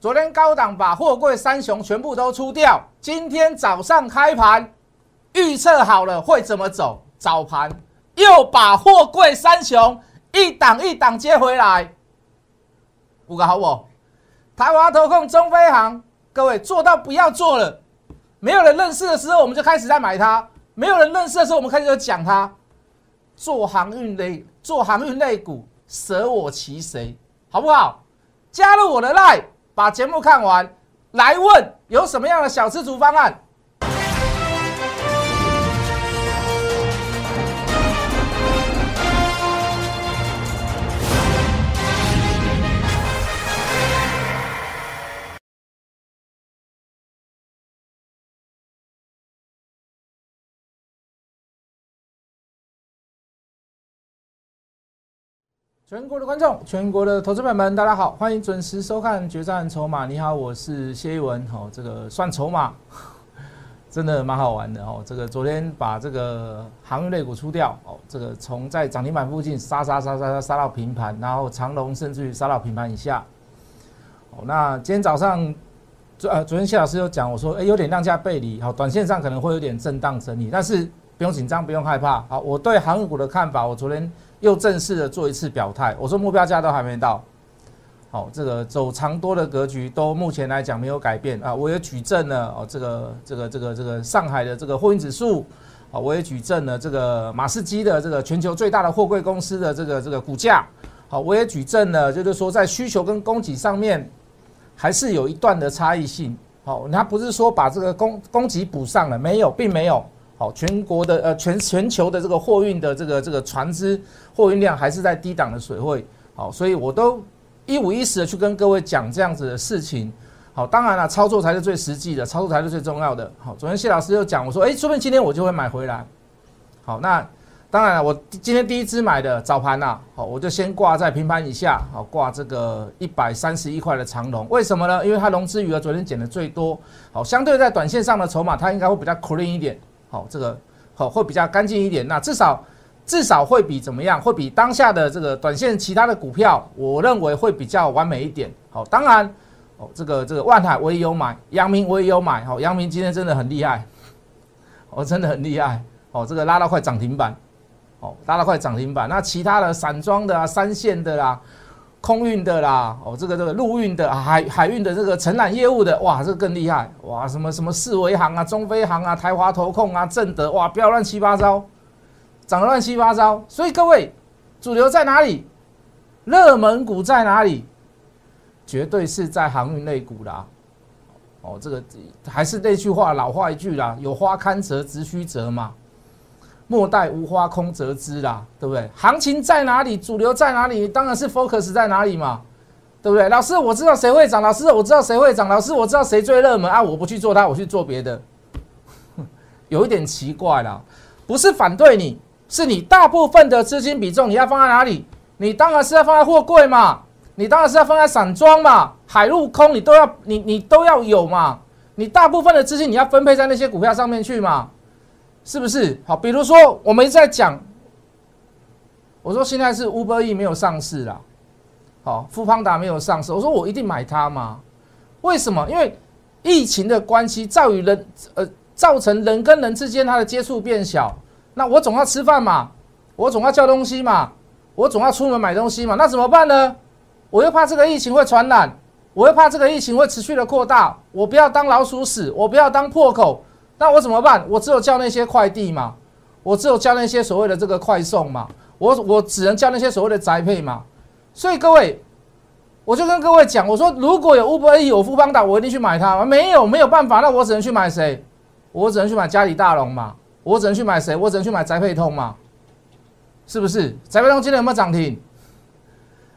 昨天高档把货柜三雄全部都出掉，今天早上开盘预测好了会怎么走，早盘又把货柜三雄一档一档接回来，五个好不？台华投控、中飞航，各位做到不要做了。没有人认识的时候，我们就开始在买它；没有人认识的时候，我们开始就讲它。做航运类，做航运类股，舍我其谁，好不好？加入我的 line，把节目看完，来问有什么样的小吃族方案。全国的观众，全国的投资朋友们，大家好，欢迎准时收看《决战筹码》。你好，我是谢一文。哦，这个算筹码，真的蛮好玩的哦。这个昨天把这个航运类股出掉，哦，这个从在涨停板附近杀杀杀杀杀杀到平盘，然后长龙甚至于杀到平盘以下。哦，那今天早上，昨呃昨天谢老师有讲，我说，哎，有点量价背离，好，短线上可能会有点震荡整理，但是不用紧张，不用害怕。好，我对航运股的看法，我昨天。又正式的做一次表态，我说目标价都还没到，好，这个走长多的格局都目前来讲没有改变啊。我也举证了哦，这个这个这个这个上海的这个货运指数，啊，我也举证了这个马士基的这个全球最大的货柜公司的这个这个股价，好，我也举证了，就是说在需求跟供给上面还是有一段的差异性，好，它不是说把这个供供给补上了，没有，并没有。好，全国的呃全全球的这个货运的这个这个船只货运量还是在低档的水位，好，所以我都一五一十的去跟各位讲这样子的事情。好，当然了，操作才是最实际的，操作才是最重要的。好，昨天谢老师又讲，我说，哎，说不定今天我就会买回来。好，那当然了，我今天第一支买的早盘呐，好，我就先挂在平盘以下，好，挂这个一百三十一块的长龙。为什么呢？因为它融资余额昨天减的最多，好，相对在短线上的筹码，它应该会比较 clean 一点。好，这个好会比较干净一点。那至少至少会比怎么样？会比当下的这个短线其他的股票，我认为会比较完美一点。好，当然哦，这个这个万海我也有买，阳明我也有买。好，阳明今天真的很厉害，哦，真的很厉害。哦，这个拉到快涨停板，哦，拉到快涨停板。那其他的散装的啊，三线的啦。空运的啦，哦，这个这个陆运的海海运的这个承揽业务的，哇，这个更厉害，哇，什么什么四维航啊、中飞航啊、台华投控啊、正德，哇，不要乱七八糟，涨乱七八糟。所以各位，主流在哪里？热门股在哪里？绝对是在航运类股啦。哦，这个还是那句话，老话一句啦，有花堪折直须折嘛。莫待无花空折枝啦，对不对？行情在哪里，主流在哪里，当然是 focus 在哪里嘛，对不对？老师，我知道谁会涨，老师，我知道谁会涨，老师，我知道谁最热门啊，我不去做它，我去做别的，有一点奇怪啦。不是反对你，是你大部分的资金比重你要放在哪里？你当然是要放在货柜嘛，你当然是要放在散装嘛，海陆空你都要，你你都要有嘛，你大部分的资金你要分配在那些股票上面去嘛。是不是好？比如说，我们在讲，我说现在是 Uber E 没有上市啦，好，富邦达没有上市，我说我一定买它嘛？为什么？因为疫情的关系，造于人呃，造成人跟人之间它的接触变小，那我总要吃饭嘛，我总要叫东西嘛，我总要出门买东西嘛，那怎么办呢？我又怕这个疫情会传染，我又怕这个疫情会持续的扩大，我不要当老鼠屎，我不要当破口。那我怎么办？我只有叫那些快递嘛，我只有叫那些所谓的这个快送嘛，我我只能叫那些所谓的宅配嘛。所以各位，我就跟各位讲，我说如果有 Uber E 有富邦达，我一定去买它。没有没有办法，那我只能去买谁？我只能去买嘉里大龙嘛。我只能去买谁？我只能去买宅配通嘛。是不是？宅配通今天有没有涨停？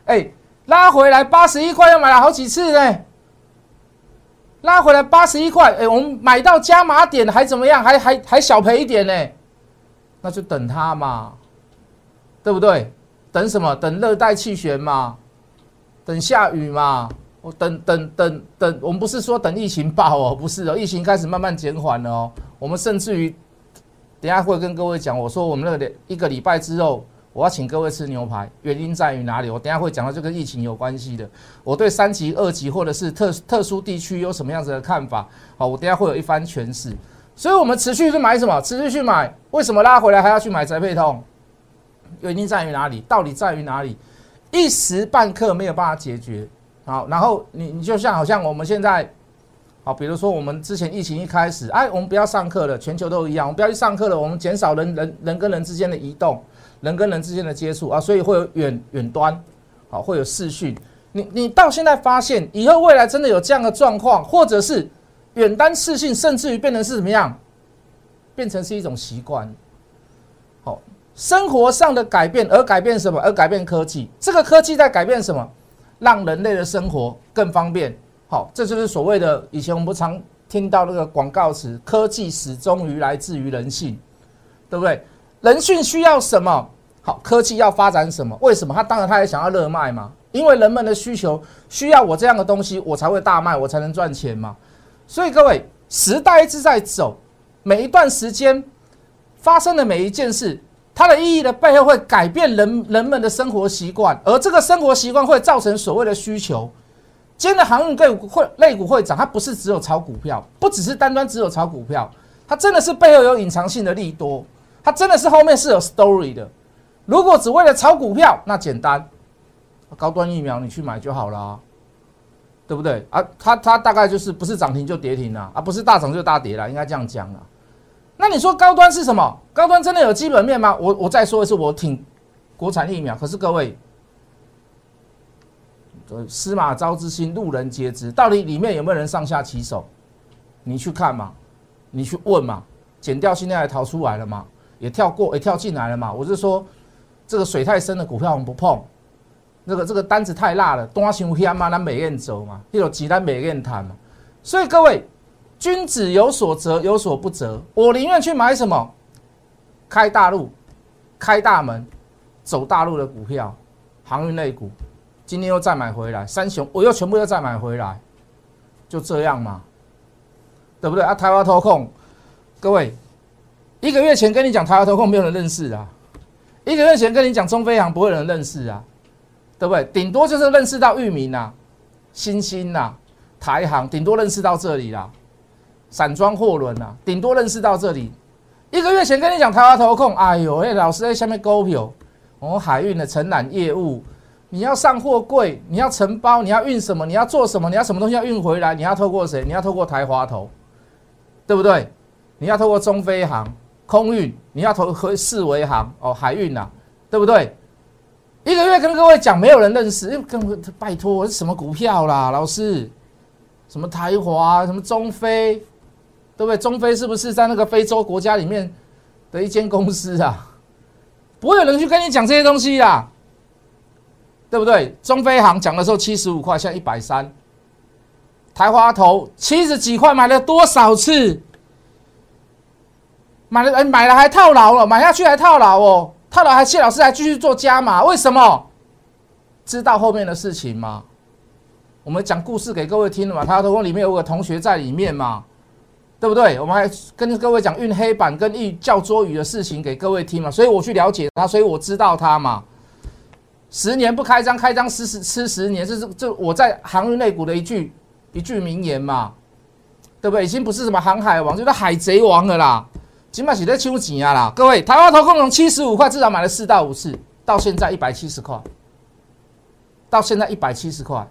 哎，拉回来八十一块，又买了好几次呢。拉回来八十一块，哎，我们买到加码点还怎么样？还还还小赔一点呢，那就等它嘛，对不对？等什么？等热带气旋嘛，等下雨嘛。我等等等等，我们不是说等疫情爆哦，不是哦，疫情开始慢慢减缓了哦。我们甚至于等下会跟各位讲，我说我们那个一个礼拜之后我要请各位吃牛排，原因在于哪里？我等下会讲到这跟疫情有关系的。我对三级、二级或者是特特殊地区有什么样子的看法？好，我等下会有一番诠释。所以，我们持续去买什么？持续去买。为什么拉回来还要去买宅配通？原因在于哪里？到底在于哪里？一时半刻没有办法解决。好，然后你你就像好像我们现在，好，比如说我们之前疫情一开始，哎，我们不要上课了，全球都一样，我们不要去上课了，我们减少人人人跟人之间的移动。人跟人之间的接触啊，所以会有远远端，好，会有视讯。你你到现在发现，以后未来真的有这样的状况，或者是远端视讯，甚至于变成是怎么样，变成是一种习惯。好，生活上的改变，而改变什么？而改变科技。这个科技在改变什么？让人类的生活更方便。好，这就是所谓的以前我们不常听到那个广告词：科技始终于来自于人性，对不对？人性需要什么？好，科技要发展什么？为什么？他当然他也想要热卖嘛，因为人们的需求需要我这样的东西，我才会大卖，我才能赚钱嘛。所以各位，时代一直在走，每一段时间发生的每一件事，它的意义的背后会改变人人们的生活习惯，而这个生活习惯会造成所谓的需求。今天的航运类股会类股会涨，它不是只有炒股票，不只是单单只有炒股票，它真的是背后有隐藏性的利多。它真的是后面是有 story 的。如果只为了炒股票，那简单，高端疫苗你去买就好了，对不对？啊，它它大概就是不是涨停就跌停了，啊，不是大涨就大跌了，应该这样讲了。那你说高端是什么？高端真的有基本面吗？我我再说一次，我挺国产疫苗。可是各位，司马昭之心，路人皆知，到底里面有没有人上下其手？你去看嘛，你去问嘛，减掉现在还逃出来了嘛？也跳过，也跳进来了嘛？我是说，这个水太深的股票我们不碰。那个这个单子太辣了，东阿行黑嘛，那美艳走嘛，一有几单美艳谈嘛。所以各位，君子有所择，有所不择。我宁愿去买什么？开大陆，开大门，走大陆的股票，航运类股。今天又再买回来，三雄我又全部又再买回来，就这样嘛，对不对啊？台湾投控，各位。一个月前跟你讲台华投控，没有人认识啊。一个月前跟你讲中飞航，不会有人认识啊，对不对？顶多就是认识到域名呐、新兴呐、台航，顶多认识到这里啦。散装货轮呐，顶多认识到这里。一个月前跟你讲台华投控，哎呦，哎，老师在下面勾票。哦，海运的承揽业务，你要上货柜，你要承包，你要运什么？你要做什么？你要什么东西要运回来？你要透过谁？你要透过台华投，对不对？你要透过中飞航。空运你要投和四维航哦，海运呐，对不对？一个月跟各位讲，没有人认识，跟拜托我是什么股票啦，老师，什么台华，什么中飞，对不对？中飞是不是在那个非洲国家里面的一间公司啊？不会有人去跟你讲这些东西啦，对不对？中飞航讲的时候七十五块，现在一百三，台华投七十几块，买了多少次？买了，哎，买了还套牢了，买下去还套牢哦，套牢还谢老师还继续做加码，为什么？知道后面的事情吗？我们讲故事给各位听了嘛，他头公里面有个同学在里面嘛，对不对？我们还跟各位讲运黑板跟运教桌语的事情给各位听嘛，所以我去了解他，所以我知道他嘛。十年不开张，开张吃十吃十年，这是这我在航运内股的一句一句名言嘛，对不对？已经不是什么航海王，就是海贼王了啦。起码写在秋几啊啦，各位，台湾投控从七十五块至少买了四到五次，到现在一百七十块，到现在一百七十块。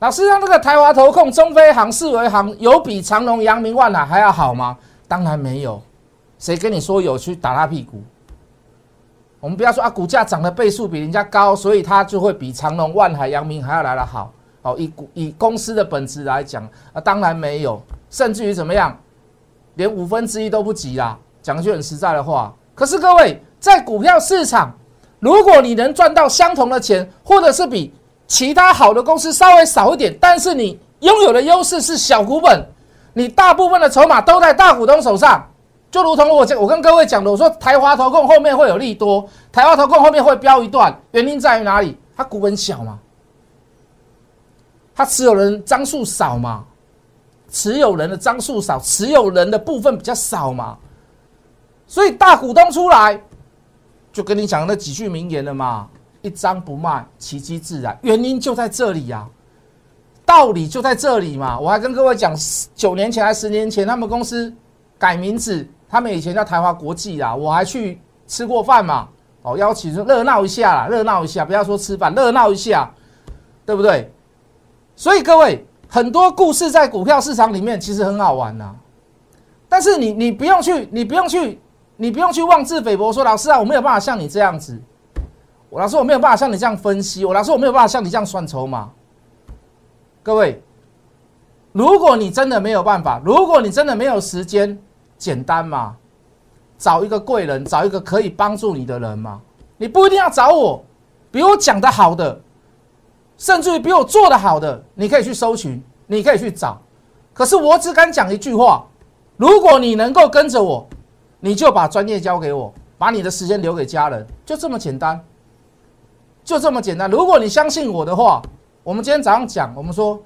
老师让这个台华投控、中飞航、四维航有比长隆、阳明、万海还要好吗？当然没有，谁跟你说有去打他屁股？我们不要说啊，股价涨的倍数比人家高，所以它就会比长隆、万海、阳明还要来的好。好，以股以公司的本质来讲啊，当然没有，甚至于怎么样？连五分之一都不及啦，讲句很实在的话。可是各位，在股票市场，如果你能赚到相同的钱，或者是比其他好的公司稍微少一点，但是你拥有的优势是小股本，你大部分的筹码都在大股东手上，就如同我我跟各位讲的，我说台华投控后面会有利多，台华投控后面会飙一段，原因在于哪里？它股本小嘛，它持有人张数少嘛。持有人的张数少，持有人的部分比较少嘛，所以大股东出来，就跟你讲那几句名言了嘛，一张不卖，奇迹自然。原因就在这里呀，道理就在这里嘛。我还跟各位讲，九年前还十年前，他们公司改名字，他们以前叫台华国际啊，我还去吃过饭嘛。哦，邀请热闹一下啦，热闹一下，不要说吃饭，热闹一下，对不对？所以各位，很多故事在股票市场里面其实很好玩呐。但是你你不用去，你不用去，你不用去妄自菲薄说老师啊，我没有办法像你这样子。我老师我没有办法像你这样分析，我老师我没有办法像你这样算筹码。各位，如果你真的没有办法，如果你真的没有时间，简单嘛。找一个贵人，找一个可以帮助你的人嘛。你不一定要找我，比我讲的好的，甚至于比我做的好的，你可以去搜寻，你可以去找。可是我只敢讲一句话：如果你能够跟着我，你就把专业交给我，把你的时间留给家人，就这么简单，就这么简单。如果你相信我的话，我们今天早上讲，我们说。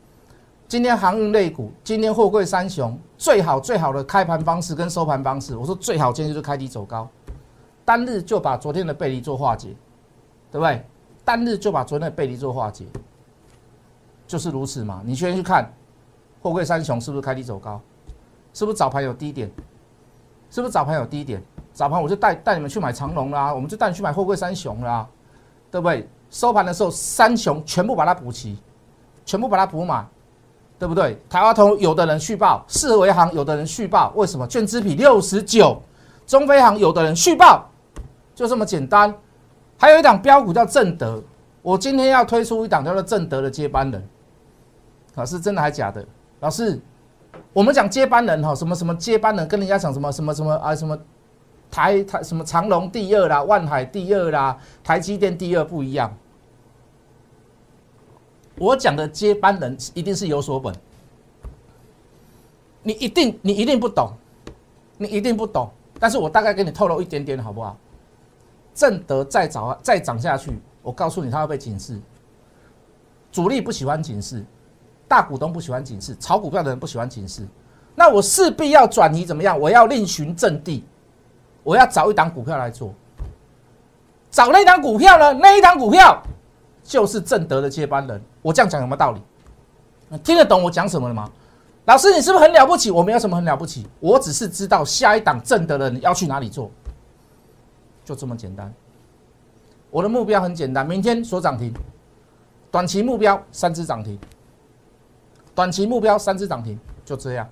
今天航运类股，今天货柜三雄最好最好的开盘方式跟收盘方式，我说最好今天就是开低走高，单日就把昨天的背离做化解，对不对？单日就把昨天的背离做化解，就是如此嘛。你先去看货柜三雄是不是开低走高，是不是早盘有低点，是不是早盘有低点？早盘我就带带你们去买长龙啦，我们就带你去买货柜三雄啦，对不对？收盘的时候三雄全部把它补齐，全部把它补满。对不对？台湾通有的人续报，四维行有的人续报，为什么？券资比六十九，中飞行有的人续报，就这么简单。还有一档标股叫正德，我今天要推出一档叫做正德的接班人，老师真的还假的？老师，我们讲接班人哈，什么什么接班人，跟人家讲什么什么什么啊什么台台什么长隆第二啦，万海第二啦，台积电第二不一样。我讲的接班人一定是有所本，你一定你一定不懂，你一定不懂。但是我大概给你透露一点点，好不好？正德再涨再涨下去，我告诉你，它会被警示。主力不喜欢警示，大股东不喜欢警示，炒股票的人不喜欢警示。那我势必要转移怎么样？我要另寻阵地，我要找一档股票来做。找那档股票呢？那一档股票就是正德的接班人。我这样讲有没有道理？听得懂我讲什么了吗？老师，你是不是很了不起？我没有什么很了不起，我只是知道下一档正德的人要去哪里做，就这么简单。我的目标很简单，明天锁涨停，短期目标三只涨停，短期目标三只涨停，就这样。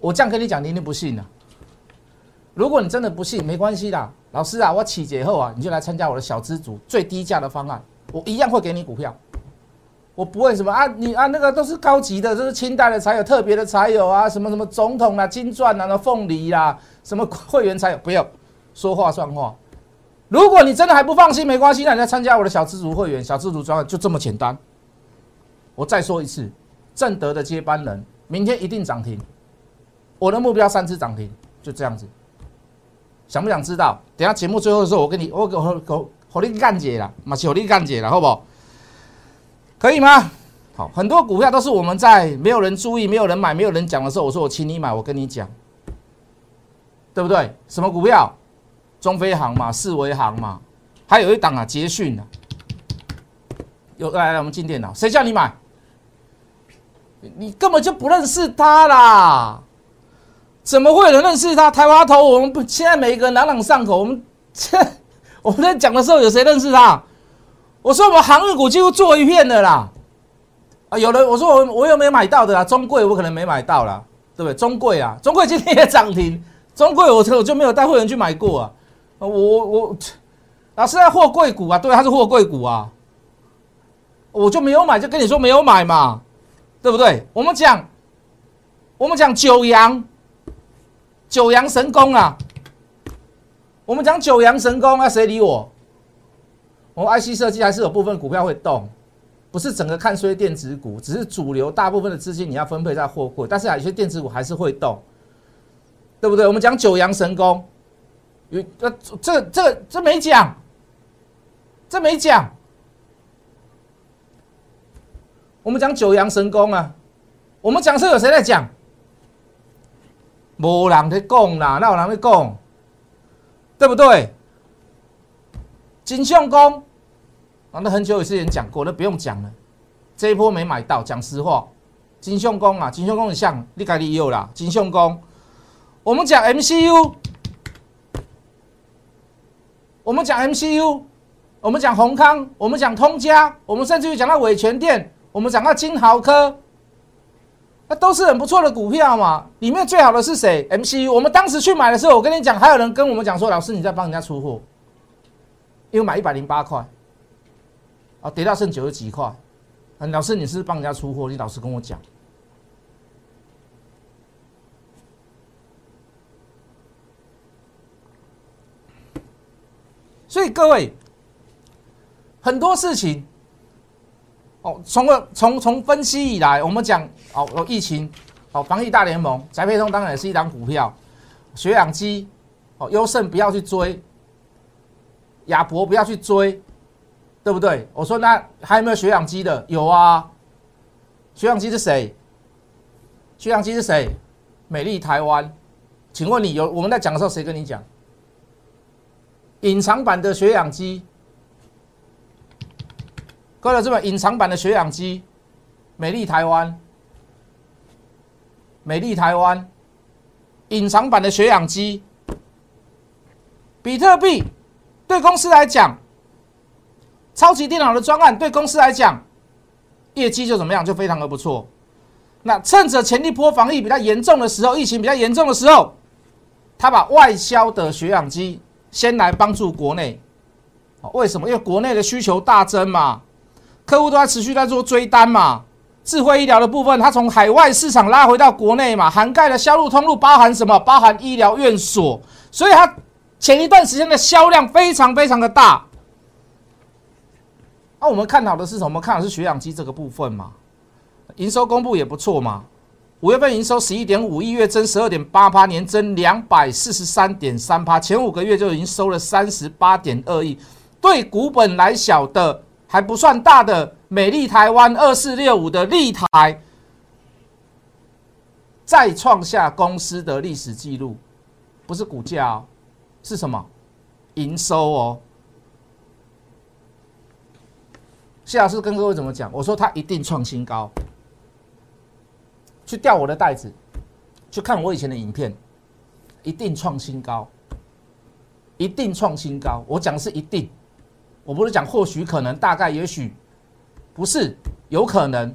我这样跟你讲，你一定不信啊。如果你真的不信，没关系的。老师啊，我起解后啊，你就来参加我的小资组最低价的方案，我一样会给你股票，我不会什么啊，你啊那个都是高级的，这是清代的才有，特别的才有啊，什么什么总统啊、金钻啊、那凤梨啦，什么会员才有，不要说话算话。如果你真的还不放心，没关系，那你来参加我的小资族会员，小资族专案就这么简单。我再说一次，正德的接班人明天一定涨停，我的目标三次涨停，就这样子。想不想知道？等下节目最后的时候，我跟你，我我我我你干解了，马上我你干解了，好不好？可以吗？好，很多股票都是我们在没有人注意、没有人买、没有人讲的时候，我说我请你买，我跟你讲，对不对？什么股票？中飞航嘛，四维航嘛，还有一档啊，捷讯啊。有来来，我们进电脑，谁叫你买？你根本就不认识他啦！怎么会有人认识他？台湾头，我们不现在每一个人朗朗上口。我们切我们在讲的时候，有谁认识他？我说我们航运股几乎做一片的啦。啊，有人我说我我有没有买到的啦？中贵我可能没买到啦，对不对？中贵啊，中贵今天也涨停。中贵我我就没有带会员去买过啊。我我老师在货柜股啊，对，它是货柜股啊。我就没有买，就跟你说没有买嘛，对不对？我们讲我们讲九阳。九阳神功啊！我们讲九阳神功啊，谁理我？我们 IC 设计还是有部分股票会动，不是整个看衰电子股，只是主流大部分的资金你要分配在货柜，但是有些电子股还是会动，对不对？我们讲九阳神功，有呃，这这这没讲，这没讲。我们讲九阳神功啊，我们讲是有谁在讲？无人在讲啦，哪有人在讲？对不对？金相公，啊，那很久以前讲过，那不用讲了。这一波没买到，讲实话，金相公啊，金相公很像，你该你有啦，金相公。我们讲 MCU，我们讲 MCU，我们讲宏康，我们讲通家，我们甚至于讲到伟全店，我们讲到金豪科，那都是很不错的股票嘛。里面最好的是谁？MCU。我们当时去买的时候，我跟你讲，还有人跟我们讲说，老师你在帮人家出货，因为买一百零八块，啊，跌到剩九十几块，老师你是帮人家出货，你老实跟我讲。所以各位，很多事情，哦，从个从从分析以来，我们讲哦，疫情，哦，防疫大联盟，宅配通当然也是一档股票，血氧机，哦，优胜不要去追，亚博不要去追，对不对？我说那还有没有血氧机的？有啊，血氧机是谁？血氧机是谁？美丽台湾，请问你有我们在讲的时候，谁跟你讲？隐藏版的血氧机，各位这边隐藏版的血氧机，美丽台湾，美丽台湾，隐藏版的血氧机，比特币对公司来讲，超级电脑的专案对公司来讲，业绩就怎么样，就非常的不错。那趁着前一波防疫比较严重的时候，疫情比较严重的时候，他把外销的血氧机。先来帮助国内，为什么？因为国内的需求大增嘛，客户都在持续在做追单嘛。智慧医疗的部分，它从海外市场拉回到国内嘛，涵盖了销路通路包含什么？包含医疗院所，所以它前一段时间的销量非常非常的大。那我们看好的是什么？看好是血氧机这个部分嘛，营收公布也不错嘛。五月份营收十一点五亿，月增十二点八趴，年增两百四十三点三趴，前五个月就已经收了三十八点二亿。对股本来小的还不算大的美丽台湾二四六五的立台，再创下公司的历史记录，不是股价哦，是什么？营收哦。谢老师跟各位怎么讲？我说他一定创新高。去掉我的袋子，去看我以前的影片，一定创新高，一定创新高。我讲是一定，我不是讲或许、可能、大概、也许，不是有可能，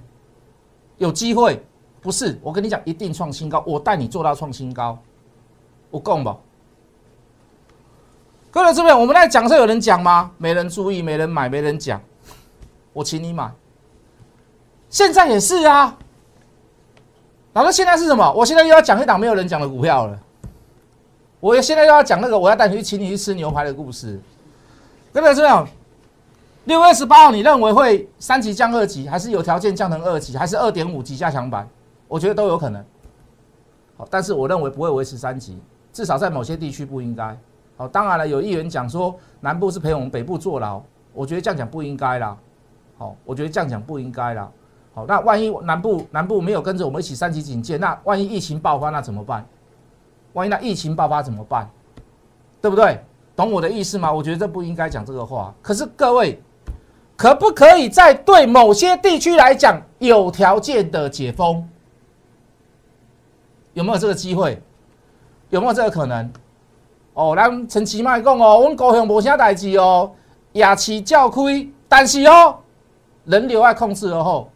有机会，不是。我跟你讲，一定创新高，我带你做到创新高，我供不？各位这边，我们在讲的时候有人讲吗？没人注意，没人买，没人讲，我请你买。现在也是啊。老师，现在是什么？我现在又要讲一档没有人讲的股票了。我现在又要讲那个我要带你去请你去吃牛排的故事。各位这样，六月十八号，你认为会三级降二级，还是有条件降成二级，还是二点五级加强版？我觉得都有可能。好，但是我认为不会维持三级，至少在某些地区不应该。好，当然了，有议员讲说南部是陪我们北部坐牢，我觉得这样讲不应该啦。好，我觉得这样讲不应该啦。好，那万一南部南部没有跟着我们一起三级警戒，那万一疫情爆发，那怎么办？万一那疫情爆发怎么办？对不对？懂我的意思吗？我觉得这不应该讲这个话。可是各位，可不可以在对某些地区来讲有条件的解封？有没有这个机会？有没有这个可能？哦，咱陈其迈讲哦，阮高雄无啥代志哦，夜市照开，但是哦，人流要控制而好。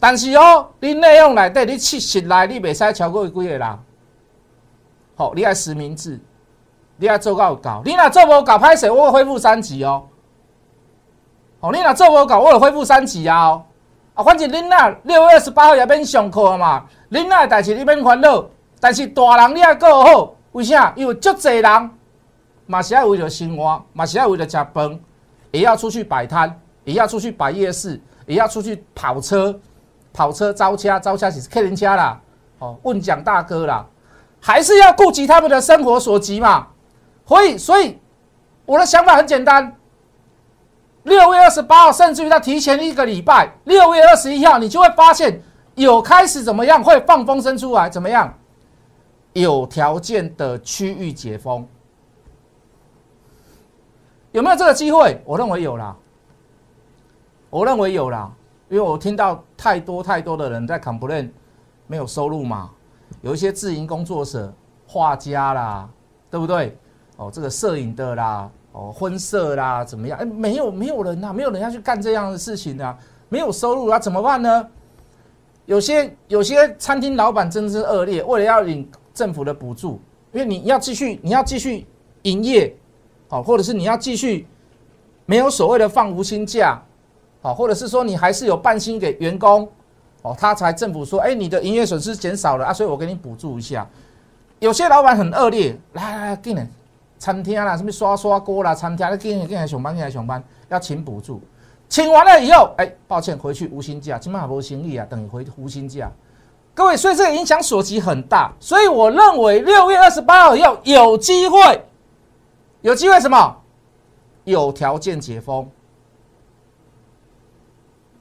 但是哦，你内容内底你七十来，你袂使超过几个人。好，你爱实名制，你爱做到搞。你若做无搞拍摄，我恢复三级哦。好，你若做无搞，我会恢复三级啊。哦，啊，反正恁若六月二十八号也免上课嘛，恁若代志你免烦恼。但是大人你爱过好，为啥？因为足侪人嘛是爱为了生活，嘛是爱为了食饭，也要出去摆摊，也要出去摆夜市，也要出去跑车。跑车招车，招车是客人家啦，哦，问蒋大哥啦，还是要顾及他们的生活所急嘛。所以，所以我的想法很简单，六月二十八号，甚至于他提前一个礼拜，六月二十一号，你就会发现有开始怎么样，会放风声出来，怎么样？有条件的区域解封，有没有这个机会？我认为有啦，我认为有啦，因为我听到太多太多的人在 complain 没有收入嘛，有一些自营工作者、画家啦，对不对？哦，这个摄影的啦，哦，婚摄啦，怎么样？哎，没有没有人呐，没有人要去干这样的事情啊，没有收入啊，怎么办呢？有些有些餐厅老板真的是恶劣，为了要领政府的补助，因为你要继续你要继续营业。好，或者是你要继续没有所谓的放无薪假，好，或者是说你还是有半薪给员工，哦，他才政府说，哎，你的营业损失减少了啊，所以我给你补助一下。有些老板很恶劣，来来来，给你餐厅啦，什么刷刷锅啦，餐厅来给你给你上班，给你上班，要请补助，请完了以后，哎，抱歉，回去无薪假，起码无行李啊，等于回无薪假。各位，所以这个影响所及很大，所以我认为六月二十八号以后有机会。有机会什么？有条件解封，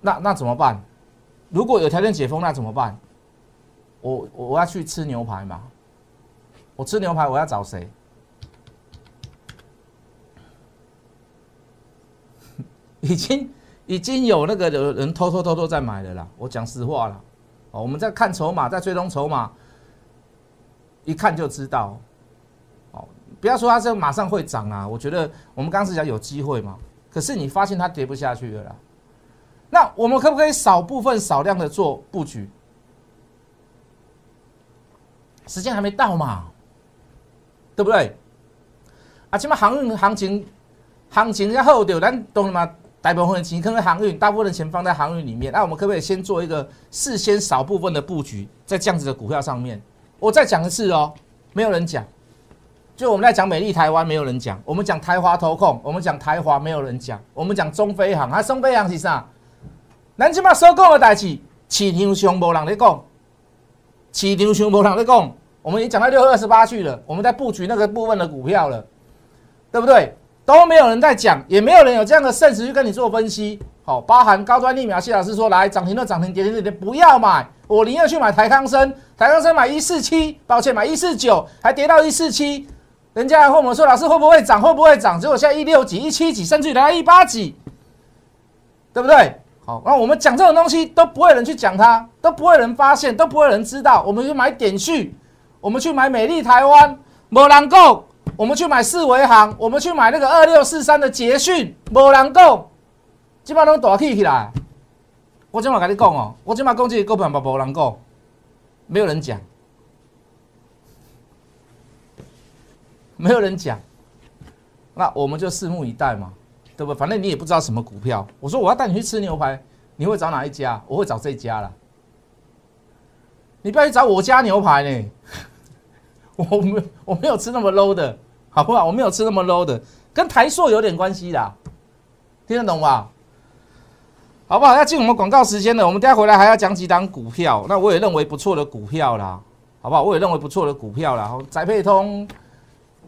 那那怎么办？如果有条件解封，那怎么办？我我要去吃牛排嘛？我吃牛排，我要找谁？已经已经有那个有人偷偷偷偷在买的啦。我讲实话了，哦，我们在看筹码，在追踪筹码，一看就知道。哦不要说它这马上会涨啊！我觉得我们刚是讲有机会嘛，可是你发现它跌不下去了啦。那我们可不可以少部分少量的做布局？时间还没到嘛，对不对？啊，起码航运行情行情要后掉，咱懂了吗？大部分的钱可能航运，大部分的钱放在航运里面。那我们可不可以先做一个事先少部分的布局，在这样子的股票上面？我再讲一次哦，没有人讲。就我们在讲美丽台湾，没有人讲；我们讲台华投控，我们讲台华，没有人讲；我们讲中飞航，啊，中飞航是啥？南京嘛收购的代志，市场上无人在讲，市场上无人在讲。我们已经讲到六月二十八去了，我们在布局那个部分的股票了，对不对？都没有人在讲，也没有人有这样的现实去跟你做分析。好，包含高端疫苗，谢老师说来涨停的涨停，跌停的跌，不要买，我宁愿去买台康生，台康生买一四七，抱歉买一四九，还跌到一四七。人家还问我说：“老师会不会涨？会不会涨？”结果现在一六几、一七几，甚至来到一八几，对不对？好，那我们讲这种东西都不会人去讲它，都不会人发现，都不会人知道。我们去买点序，我们去买美丽台湾，没人够；我们去买四维行，我们去买那个二六四三的捷讯，没人够。基本上都大起起来。我今晚跟你讲哦，我今晚讲这个股票嘛，没人够，没有人讲。没有人讲，那我们就拭目以待嘛，对不？反正你也不知道什么股票。我说我要带你去吃牛排，你会找哪一家？我会找这家啦。你不要去找我家牛排呢，我没我没有吃那么 low 的，好不好？我没有吃那么 low 的，跟台塑有点关系的，听得懂吧？好不好？要进我们广告时间了，我们等下回来还要讲几档股票，那我也认为不错的股票啦，好不好？我也认为不错的股票啦，好，宅配通。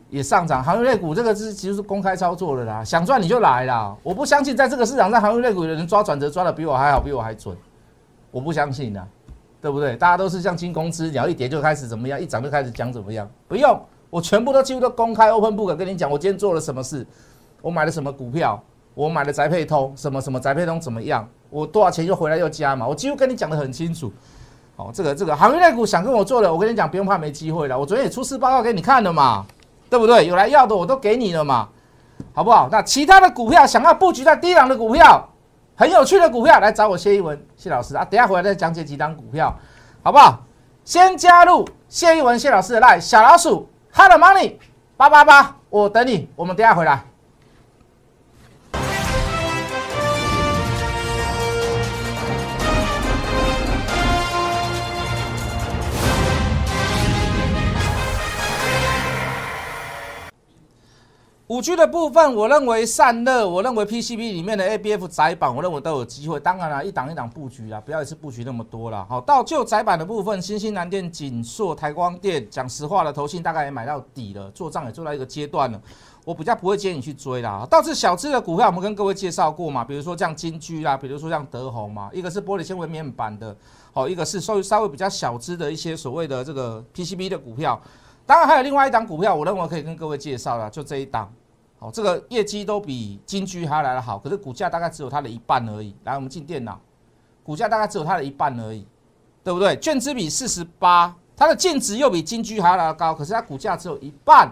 也上涨，航运类股这个是其实是公开操作的啦，想赚你就来啦。我不相信在这个市场上，航运类股的人抓转折抓的比我还好，比我还准，我不相信的，对不对？大家都是像金公司，鸟一跌就开始怎么样，一涨就开始讲怎么样，不用，我全部都几乎都公开 open book 跟你讲，我今天做了什么事，我买了什么股票，我买了宅配通，什么什么宅配通怎么样，我多少钱又回来又加嘛，我几乎跟你讲的很清楚。哦，这个这个航运类股想跟我做的，我跟你讲，不用怕没机会了，我昨天也出示报告给你看了嘛。对不对？有来要的我都给你了嘛，好不好？那其他的股票想要布局在低档的股票，很有趣的股票，来找我谢一文谢老师啊。等下回来再讲解几档股票，好不好？先加入谢一文谢老师的 line 小老鼠 Hello Money 八八八，我等你。我们等下回来。五 G 的部分，我认为散热，我认为 PCB 里面的 ABF 窄板，我认为都有机会。当然了，一档一档布局啦，不要一次布局那么多了。好，到就窄板的部分，新兴南电、锦硕、台光电，讲实话了，投信大概也买到底了，做账也做到一个阶段了。我比较不会建议你去追啦。倒是小资的股票，我们跟各位介绍过嘛，比如说像金居啦，比如说像德宏嘛，一个是玻璃纤维面板的，好，一个是稍微稍微比较小资的一些所谓的这个 PCB 的股票。当然还有另外一档股票，我认为可以跟各位介绍啦，就这一档。哦，这个业绩都比金居还来得好，可是股价大概只有它的一半而已。来，我们进电脑，股价大概只有它的一半而已，对不对？券资比四十八，它的净值又比金居还要来得高，可是它股价只有一半。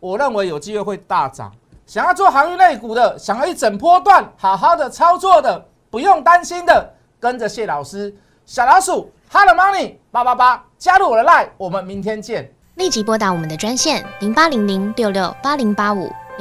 我认为有机会会大涨。想要做航运类股的，想要一整波段好好的操作的，不用担心的，跟着谢老师，小老鼠，Hello Money 八八八，加入我的 Line，我们明天见。立即拨打我们的专线零八零零六六八零八五